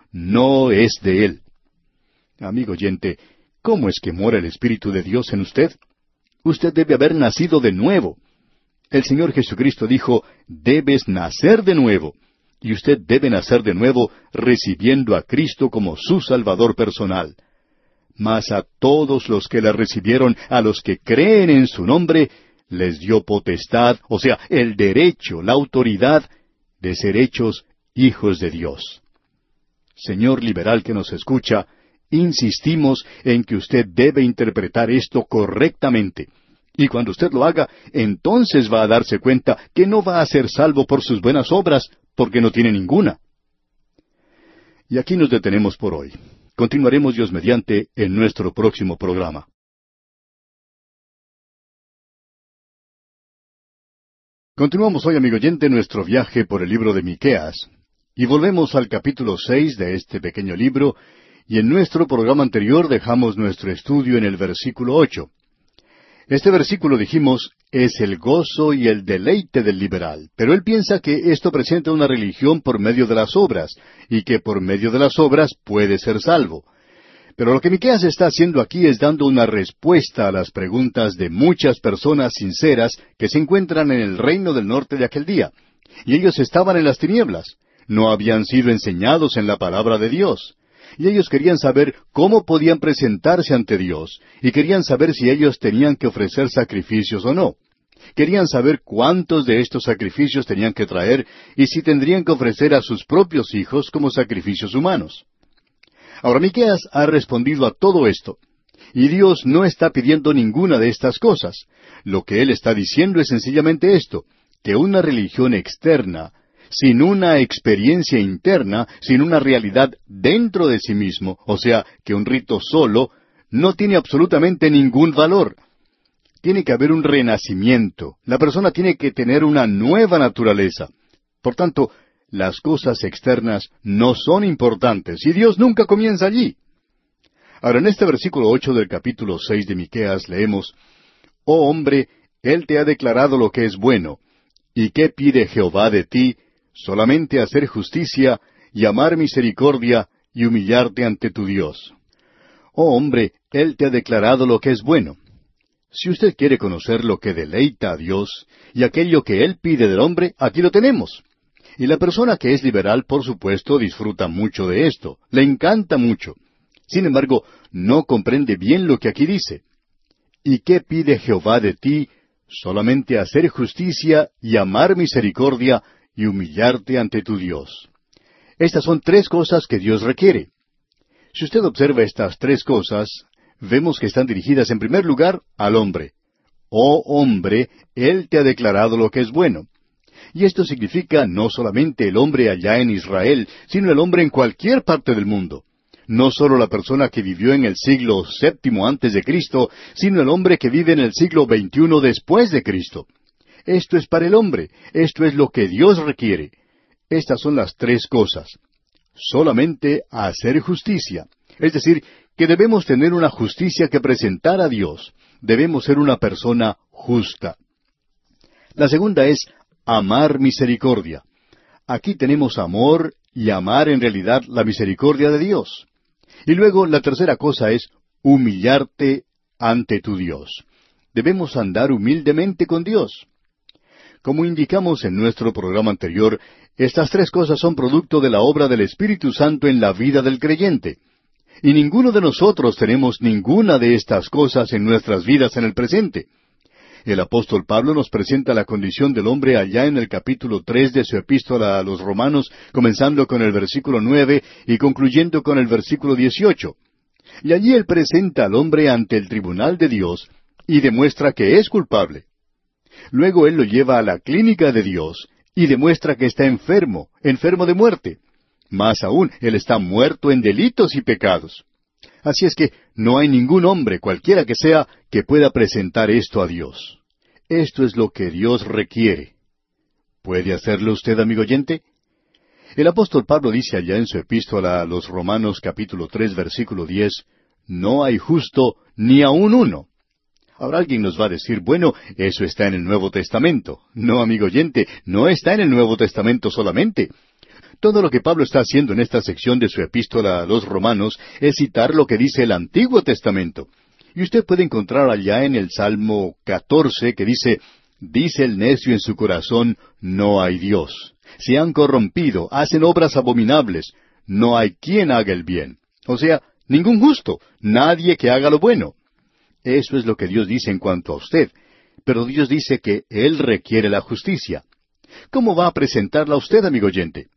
no es de él. Amigo oyente, ¿cómo es que mora el Espíritu de Dios en usted? Usted debe haber nacido de nuevo. El Señor Jesucristo dijo, debes nacer de nuevo. Y usted debe nacer de nuevo recibiendo a Cristo como su Salvador personal. Mas a todos los que le recibieron, a los que creen en su nombre, les dio potestad, o sea, el derecho, la autoridad de ser hechos hijos de Dios. Señor liberal que nos escucha, Insistimos en que usted debe interpretar esto correctamente. Y cuando usted lo haga, entonces va a darse cuenta que no va a ser salvo por sus buenas obras, porque no tiene ninguna. Y aquí nos detenemos por hoy. Continuaremos Dios mediante en nuestro próximo programa. Continuamos hoy, amigo oyente, nuestro viaje por el libro de Miqueas, y volvemos al capítulo seis de este pequeño libro, y en nuestro programa anterior dejamos nuestro estudio en el versículo ocho. Este versículo dijimos es el gozo y el deleite del liberal, pero él piensa que esto presenta una religión por medio de las obras, y que por medio de las obras puede ser salvo. Pero lo que Miqueas está haciendo aquí es dando una respuesta a las preguntas de muchas personas sinceras que se encuentran en el reino del norte de aquel día. Y ellos estaban en las tinieblas. No habían sido enseñados en la palabra de Dios y ellos querían saber cómo podían presentarse ante Dios, y querían saber si ellos tenían que ofrecer sacrificios o no. Querían saber cuántos de estos sacrificios tenían que traer y si tendrían que ofrecer a sus propios hijos como sacrificios humanos. Ahora Miqueas ha respondido a todo esto, y Dios no está pidiendo ninguna de estas cosas. Lo que Él está diciendo es sencillamente esto, que una religión externa, sin una experiencia interna, sin una realidad dentro de sí mismo, o sea, que un rito solo, no tiene absolutamente ningún valor. Tiene que haber un renacimiento. La persona tiene que tener una nueva naturaleza. Por tanto, las cosas externas no son importantes y Dios nunca comienza allí. Ahora, en este versículo ocho del capítulo seis de Miqueas leemos Oh hombre, Él te ha declarado lo que es bueno. ¿Y qué pide Jehová de ti solamente hacer justicia y amar misericordia y humillarte ante tu Dios. Oh hombre, Él te ha declarado lo que es bueno. Si usted quiere conocer lo que deleita a Dios y aquello que Él pide del hombre, aquí lo tenemos. Y la persona que es liberal, por supuesto, disfruta mucho de esto, le encanta mucho. Sin embargo, no comprende bien lo que aquí dice. ¿Y qué pide Jehová de ti? Solamente hacer justicia y amar misericordia y humillarte ante tu Dios. Estas son tres cosas que Dios requiere. Si usted observa estas tres cosas, vemos que están dirigidas en primer lugar al hombre. Oh hombre, Él te ha declarado lo que es bueno. Y esto significa no solamente el hombre allá en Israel, sino el hombre en cualquier parte del mundo. No solo la persona que vivió en el siglo séptimo antes de Cristo, sino el hombre que vive en el siglo veintiuno después de Cristo. Esto es para el hombre, esto es lo que Dios requiere. Estas son las tres cosas. Solamente hacer justicia. Es decir, que debemos tener una justicia que presentar a Dios. Debemos ser una persona justa. La segunda es amar misericordia. Aquí tenemos amor y amar en realidad la misericordia de Dios. Y luego la tercera cosa es humillarte ante tu Dios. Debemos andar humildemente con Dios. Como indicamos en nuestro programa anterior, estas tres cosas son producto de la obra del Espíritu Santo en la vida del creyente. Y ninguno de nosotros tenemos ninguna de estas cosas en nuestras vidas en el presente. El apóstol Pablo nos presenta la condición del hombre allá en el capítulo tres de su epístola a los Romanos, comenzando con el versículo nueve y concluyendo con el versículo dieciocho. Y allí él presenta al hombre ante el tribunal de Dios y demuestra que es culpable. Luego él lo lleva a la clínica de Dios y demuestra que está enfermo, enfermo de muerte. Más aún, él está muerto en delitos y pecados. Así es que no hay ningún hombre, cualquiera que sea, que pueda presentar esto a Dios. Esto es lo que Dios requiere. ¿Puede hacerlo usted, amigo oyente? El apóstol Pablo dice allá en su epístola a los Romanos capítulo tres versículo diez, No hay justo ni aun uno. Ahora alguien nos va a decir, bueno, eso está en el Nuevo Testamento. No, amigo oyente, no está en el Nuevo Testamento solamente. Todo lo que Pablo está haciendo en esta sección de su epístola a los romanos es citar lo que dice el Antiguo Testamento. Y usted puede encontrar allá en el Salmo 14 que dice, Dice el necio en su corazón, no hay Dios. Se han corrompido, hacen obras abominables, no hay quien haga el bien. O sea, ningún justo, nadie que haga lo bueno. Eso es lo que Dios dice en cuanto a usted. Pero Dios dice que Él requiere la justicia. ¿Cómo va a presentarla usted, amigo oyente?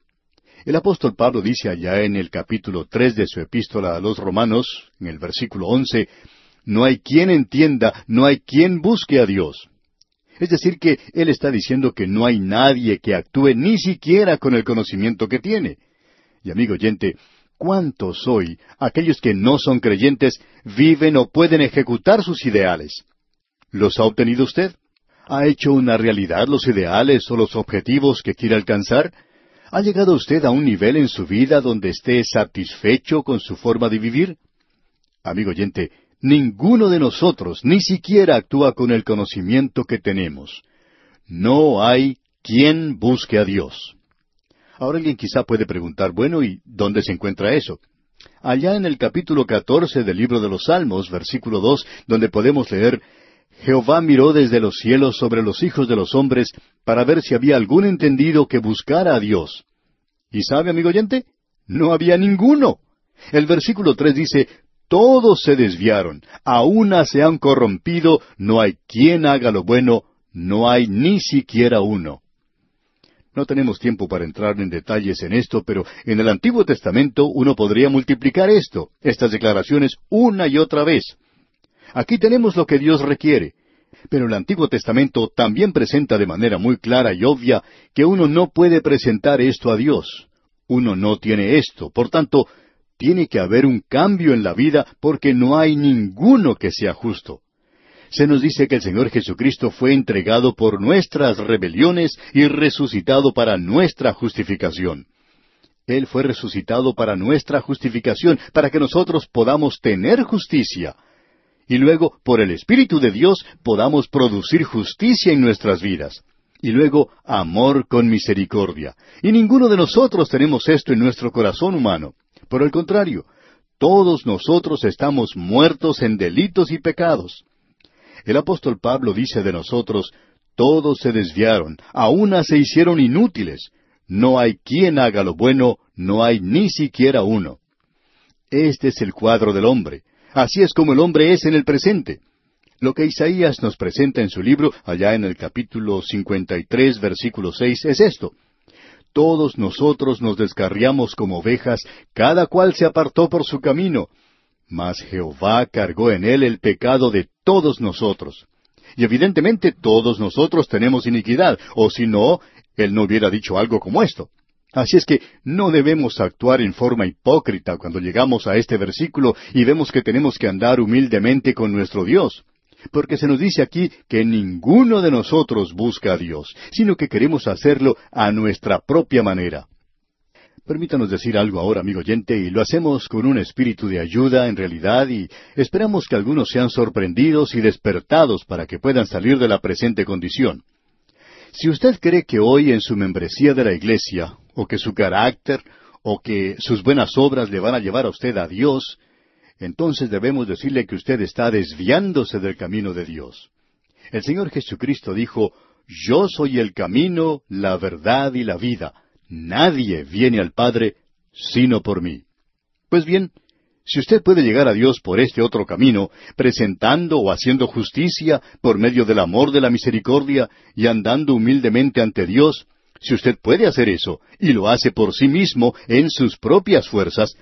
El apóstol Pablo dice allá en el capítulo tres de su epístola a los Romanos, en el versículo once, no hay quien entienda, no hay quien busque a Dios. Es decir, que él está diciendo que no hay nadie que actúe ni siquiera con el conocimiento que tiene. Y amigo oyente, ¿cuántos hoy, aquellos que no son creyentes, viven o pueden ejecutar sus ideales? ¿Los ha obtenido usted? ¿Ha hecho una realidad los ideales o los objetivos que quiere alcanzar? ¿Ha llegado usted a un nivel en su vida donde esté satisfecho con su forma de vivir? Amigo oyente, ninguno de nosotros ni siquiera actúa con el conocimiento que tenemos. No hay quien busque a Dios. Ahora alguien quizá puede preguntar, bueno, ¿y dónde se encuentra eso? Allá en el capítulo catorce del libro de los Salmos, versículo dos, donde podemos leer Jehová miró desde los cielos sobre los hijos de los hombres para ver si había algún entendido que buscara a Dios. ¿Y sabe, amigo oyente? No había ninguno. El versículo tres dice, Todos se desviaron, a una se han corrompido, no hay quien haga lo bueno, no hay ni siquiera uno. No tenemos tiempo para entrar en detalles en esto, pero en el Antiguo Testamento uno podría multiplicar esto, estas declaraciones, una y otra vez. Aquí tenemos lo que Dios requiere. Pero el Antiguo Testamento también presenta de manera muy clara y obvia que uno no puede presentar esto a Dios. Uno no tiene esto. Por tanto, tiene que haber un cambio en la vida porque no hay ninguno que sea justo. Se nos dice que el Señor Jesucristo fue entregado por nuestras rebeliones y resucitado para nuestra justificación. Él fue resucitado para nuestra justificación, para que nosotros podamos tener justicia y luego, por el Espíritu de Dios, podamos producir justicia en nuestras vidas. Y luego, amor con misericordia. Y ninguno de nosotros tenemos esto en nuestro corazón humano. Por el contrario, todos nosotros estamos muertos en delitos y pecados. El apóstol Pablo dice de nosotros, todos se desviaron, a una se hicieron inútiles. No hay quien haga lo bueno, no hay ni siquiera uno. Este es el cuadro del hombre. Así es como el hombre es en el presente. Lo que Isaías nos presenta en su libro, allá en el capítulo 53, versículo 6, es esto. Todos nosotros nos descarriamos como ovejas, cada cual se apartó por su camino, mas Jehová cargó en él el pecado de todos nosotros. Y evidentemente todos nosotros tenemos iniquidad, o si no, él no hubiera dicho algo como esto. Así es que no debemos actuar en forma hipócrita cuando llegamos a este versículo y vemos que tenemos que andar humildemente con nuestro Dios. Porque se nos dice aquí que ninguno de nosotros busca a Dios, sino que queremos hacerlo a nuestra propia manera. Permítanos decir algo ahora, amigo oyente, y lo hacemos con un espíritu de ayuda en realidad y esperamos que algunos sean sorprendidos y despertados para que puedan salir de la presente condición. Si usted cree que hoy en su membresía de la iglesia, o que su carácter, o que sus buenas obras le van a llevar a usted a Dios, entonces debemos decirle que usted está desviándose del camino de Dios. El Señor Jesucristo dijo, Yo soy el camino, la verdad y la vida. Nadie viene al Padre sino por mí. Pues bien, Si usted puede llegar a Dios por este otro camino, presentando o haciendo justicia por medio del amor de la misericordia y andando humildemente ante Dios, si usted puede hacer eso y lo hace por sí mismo en sus propias fuerzas,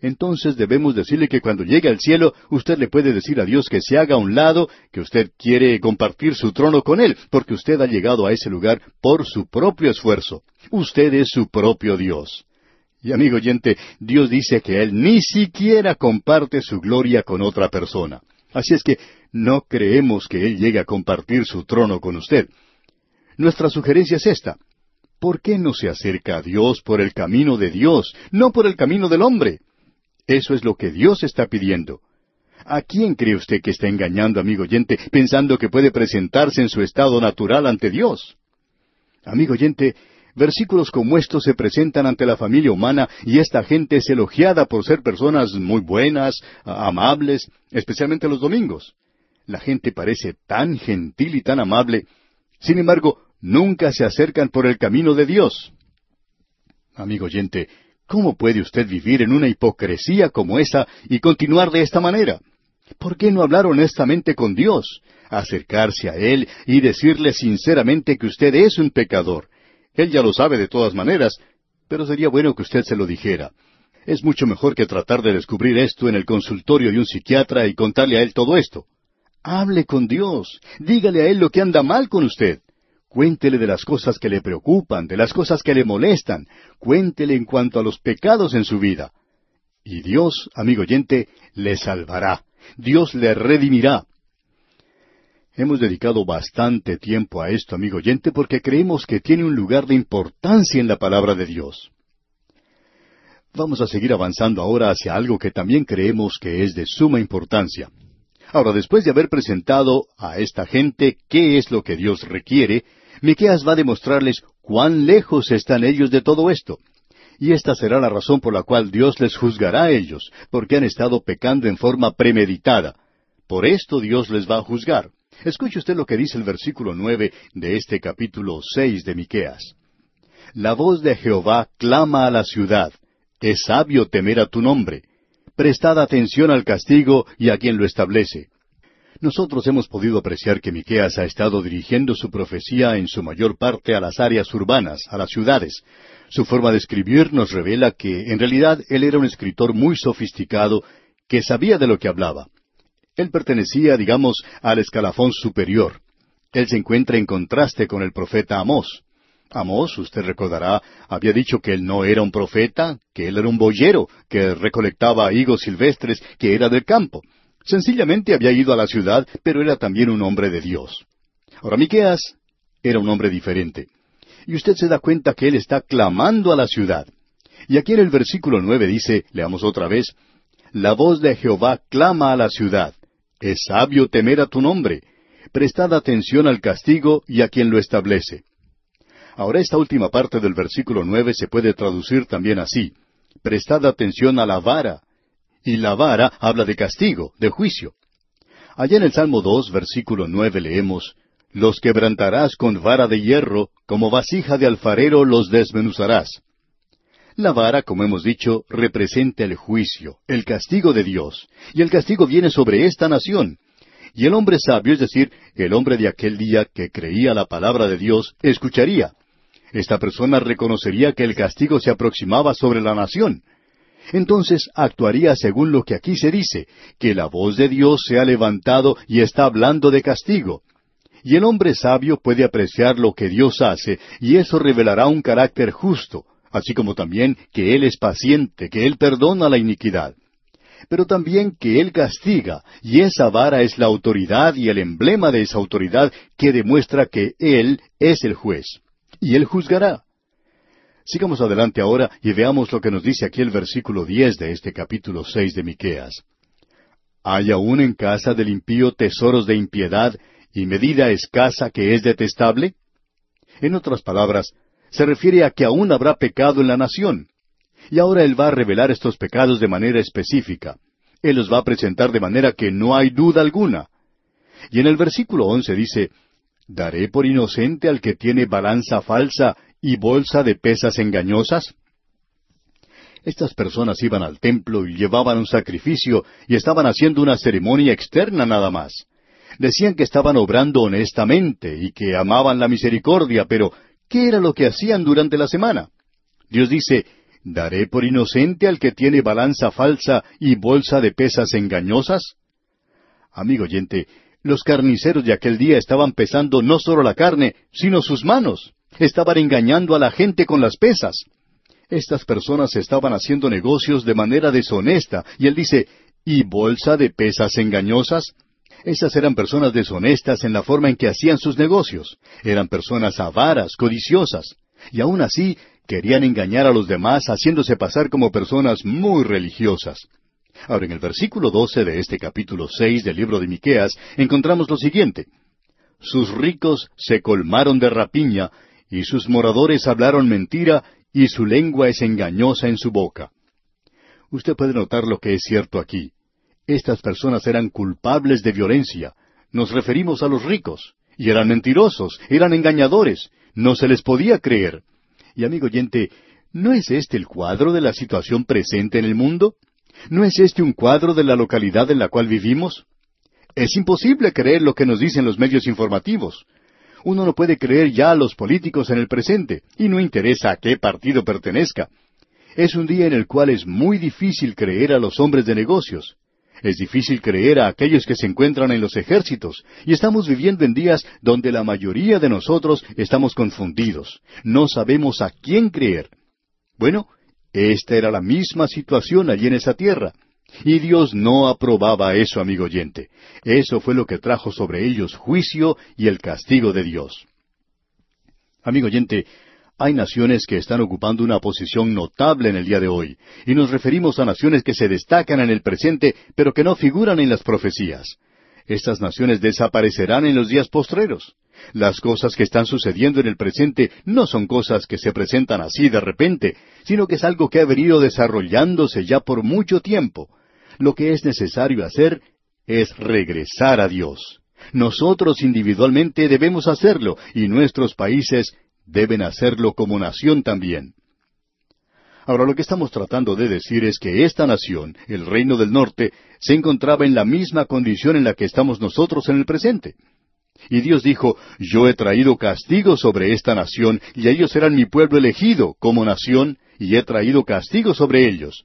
entonces debemos decirle que cuando llegue al cielo, usted le puede decir a Dios que se haga a un lado, que usted quiere compartir su trono con Él, porque usted ha llegado a ese lugar por su propio esfuerzo. Usted es su propio Dios. Y amigo oyente, Dios dice que Él ni siquiera comparte su gloria con otra persona. Así es que no creemos que Él llegue a compartir su trono con usted. Nuestra sugerencia es esta. ¿Por qué no se acerca a Dios por el camino de Dios, no por el camino del hombre? Eso es lo que Dios está pidiendo. ¿A quién cree usted que está engañando, amigo oyente, pensando que puede presentarse en su estado natural ante Dios? Amigo oyente, Versículos como estos se presentan ante la familia humana y esta gente es elogiada por ser personas muy buenas, amables, especialmente los domingos. La gente parece tan gentil y tan amable, sin embargo, nunca se acercan por el camino de Dios. Amigo oyente, ¿cómo puede usted vivir en una hipocresía como esa y continuar de esta manera? ¿Por qué no hablar honestamente con Dios, acercarse a Él y decirle sinceramente que usted es un pecador, él ya lo sabe de todas maneras, pero sería bueno que usted se lo dijera. Es mucho mejor que tratar de descubrir esto en el consultorio de un psiquiatra y contarle a él todo esto. Hable con Dios, dígale a él lo que anda mal con usted. Cuéntele de las cosas que le preocupan, de las cosas que le molestan. Cuéntele en cuanto a los pecados en su vida. Y Dios, amigo oyente, le salvará. Dios le redimirá. Hemos dedicado bastante tiempo a esto, amigo oyente, porque creemos que tiene un lugar de importancia en la palabra de Dios. Vamos a seguir avanzando ahora hacia algo que también creemos que es de suma importancia. Ahora, después de haber presentado a esta gente qué es lo que Dios requiere, Miqueas va a demostrarles cuán lejos están ellos de todo esto. Y esta será la razón por la cual Dios les juzgará a ellos, porque han estado pecando en forma premeditada. Por esto Dios les va a juzgar. Escuche usted lo que dice el versículo nueve de este capítulo seis de Miqueas. La voz de Jehová clama a la ciudad. Es sabio temer a tu nombre. Prestad atención al castigo y a quien lo establece. Nosotros hemos podido apreciar que Miqueas ha estado dirigiendo su profecía en su mayor parte a las áreas urbanas, a las ciudades. Su forma de escribir nos revela que, en realidad, él era un escritor muy sofisticado que sabía de lo que hablaba. Él pertenecía, digamos, al escalafón superior. Él se encuentra en contraste con el profeta Amós. Amós, usted recordará, había dicho que él no era un profeta, que él era un boyero, que recolectaba higos silvestres, que era del campo. Sencillamente había ido a la ciudad, pero era también un hombre de Dios. Ahora, Miqueas era un hombre diferente. Y usted se da cuenta que él está clamando a la ciudad. Y aquí en el versículo nueve dice, leamos otra vez, La voz de Jehová clama a la ciudad. Es sabio temer a tu nombre. Prestad atención al castigo y a quien lo establece. Ahora esta última parte del versículo nueve se puede traducir también así. Prestad atención a la vara. Y la vara habla de castigo, de juicio. Allá en el Salmo dos, versículo nueve leemos, Los quebrantarás con vara de hierro, como vasija de alfarero los desmenuzarás. La vara, como hemos dicho, representa el juicio, el castigo de Dios, y el castigo viene sobre esta nación. Y el hombre sabio, es decir, el hombre de aquel día que creía la palabra de Dios, escucharía. Esta persona reconocería que el castigo se aproximaba sobre la nación. Entonces actuaría según lo que aquí se dice, que la voz de Dios se ha levantado y está hablando de castigo. Y el hombre sabio puede apreciar lo que Dios hace, y eso revelará un carácter justo, así como también que Él es paciente, que Él perdona la iniquidad. Pero también que Él castiga, y esa vara es la autoridad y el emblema de esa autoridad que demuestra que Él es el juez. Y Él juzgará. Sigamos adelante ahora y veamos lo que nos dice aquí el versículo diez de este capítulo seis de Miqueas. ¿Hay aún en casa del impío tesoros de impiedad y medida escasa que es detestable? En otras palabras, se refiere a que aún habrá pecado en la nación. Y ahora Él va a revelar estos pecados de manera específica. Él los va a presentar de manera que no hay duda alguna. Y en el versículo once dice, ¿Daré por inocente al que tiene balanza falsa y bolsa de pesas engañosas? Estas personas iban al templo y llevaban un sacrificio y estaban haciendo una ceremonia externa nada más. Decían que estaban obrando honestamente y que amaban la misericordia, pero ¿qué era lo que hacían durante la semana? Dios dice, ¿daré por inocente al que tiene balanza falsa y bolsa de pesas engañosas? Amigo oyente, los carniceros de aquel día estaban pesando no solo la carne, sino sus manos. Estaban engañando a la gente con las pesas. Estas personas estaban haciendo negocios de manera deshonesta, y él dice, ¿y bolsa de pesas engañosas? Esas eran personas deshonestas en la forma en que hacían sus negocios. Eran personas avaras, codiciosas. Y aún así querían engañar a los demás haciéndose pasar como personas muy religiosas. Ahora, en el versículo doce de este capítulo seis del libro de Miqueas encontramos lo siguiente. Sus ricos se colmaron de rapiña, y sus moradores hablaron mentira, y su lengua es engañosa en su boca. Usted puede notar lo que es cierto aquí. Estas personas eran culpables de violencia. Nos referimos a los ricos. Y eran mentirosos, eran engañadores. No se les podía creer. Y amigo oyente, ¿no es este el cuadro de la situación presente en el mundo? ¿No es este un cuadro de la localidad en la cual vivimos? Es imposible creer lo que nos dicen los medios informativos. Uno no puede creer ya a los políticos en el presente, y no interesa a qué partido pertenezca. Es un día en el cual es muy difícil creer a los hombres de negocios. Es difícil creer a aquellos que se encuentran en los ejércitos, y estamos viviendo en días donde la mayoría de nosotros estamos confundidos. No sabemos a quién creer. Bueno, esta era la misma situación allí en esa tierra. Y Dios no aprobaba eso, amigo oyente. Eso fue lo que trajo sobre ellos juicio y el castigo de Dios. Amigo oyente, hay naciones que están ocupando una posición notable en el día de hoy, y nos referimos a naciones que se destacan en el presente, pero que no figuran en las profecías. Estas naciones desaparecerán en los días postreros. Las cosas que están sucediendo en el presente no son cosas que se presentan así de repente, sino que es algo que ha venido desarrollándose ya por mucho tiempo. Lo que es necesario hacer es regresar a Dios. Nosotros individualmente debemos hacerlo y nuestros países deben hacerlo como nación también. Ahora lo que estamos tratando de decir es que esta nación, el reino del norte, se encontraba en la misma condición en la que estamos nosotros en el presente. Y Dios dijo, Yo he traído castigo sobre esta nación, y ellos serán mi pueblo elegido como nación, y he traído castigo sobre ellos.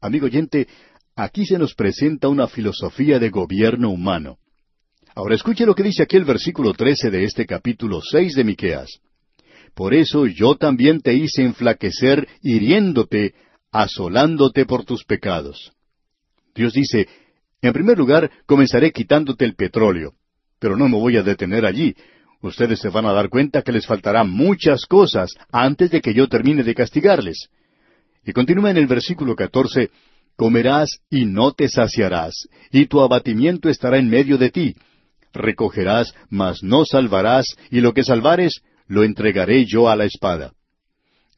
Amigo oyente, Aquí se nos presenta una filosofía de gobierno humano. Ahora escuche lo que dice aquí el versículo trece de este capítulo seis de Miqueas. Por eso yo también te hice enflaquecer, hiriéndote, asolándote por tus pecados. Dios dice, en primer lugar, comenzaré quitándote el petróleo. Pero no me voy a detener allí. Ustedes se van a dar cuenta que les faltarán muchas cosas antes de que yo termine de castigarles. Y continúa en el versículo catorce, Comerás y no te saciarás, y tu abatimiento estará en medio de ti. Recogerás, mas no salvarás, y lo que salvares, lo entregaré yo a la espada.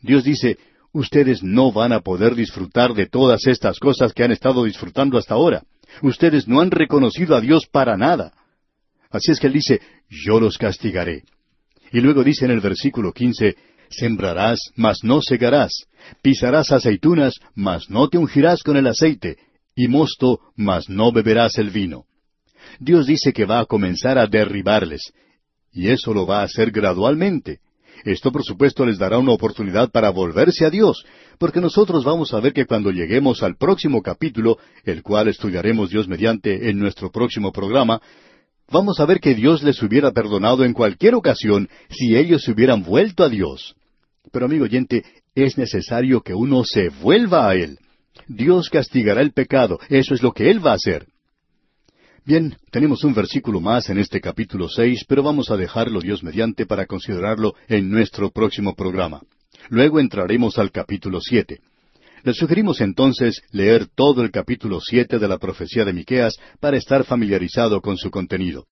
Dios dice, ustedes no van a poder disfrutar de todas estas cosas que han estado disfrutando hasta ahora. Ustedes no han reconocido a Dios para nada. Así es que Él dice, yo los castigaré. Y luego dice en el versículo quince, Sembrarás, mas no segarás. Pisarás aceitunas, mas no te ungirás con el aceite. Y mosto, mas no beberás el vino. Dios dice que va a comenzar a derribarles. Y eso lo va a hacer gradualmente. Esto por supuesto les dará una oportunidad para volverse a Dios, porque nosotros vamos a ver que cuando lleguemos al próximo capítulo, el cual estudiaremos Dios mediante en nuestro próximo programa, vamos a ver que Dios les hubiera perdonado en cualquier ocasión si ellos se hubieran vuelto a Dios. Pero amigo oyente, es necesario que uno se vuelva a Él. Dios castigará el pecado, eso es lo que Él va a hacer. Bien, tenemos un versículo más en este capítulo seis, pero vamos a dejarlo Dios mediante para considerarlo en nuestro próximo programa. Luego entraremos al capítulo siete. Le sugerimos entonces leer todo el capítulo siete de la profecía de Miqueas para estar familiarizado con su contenido.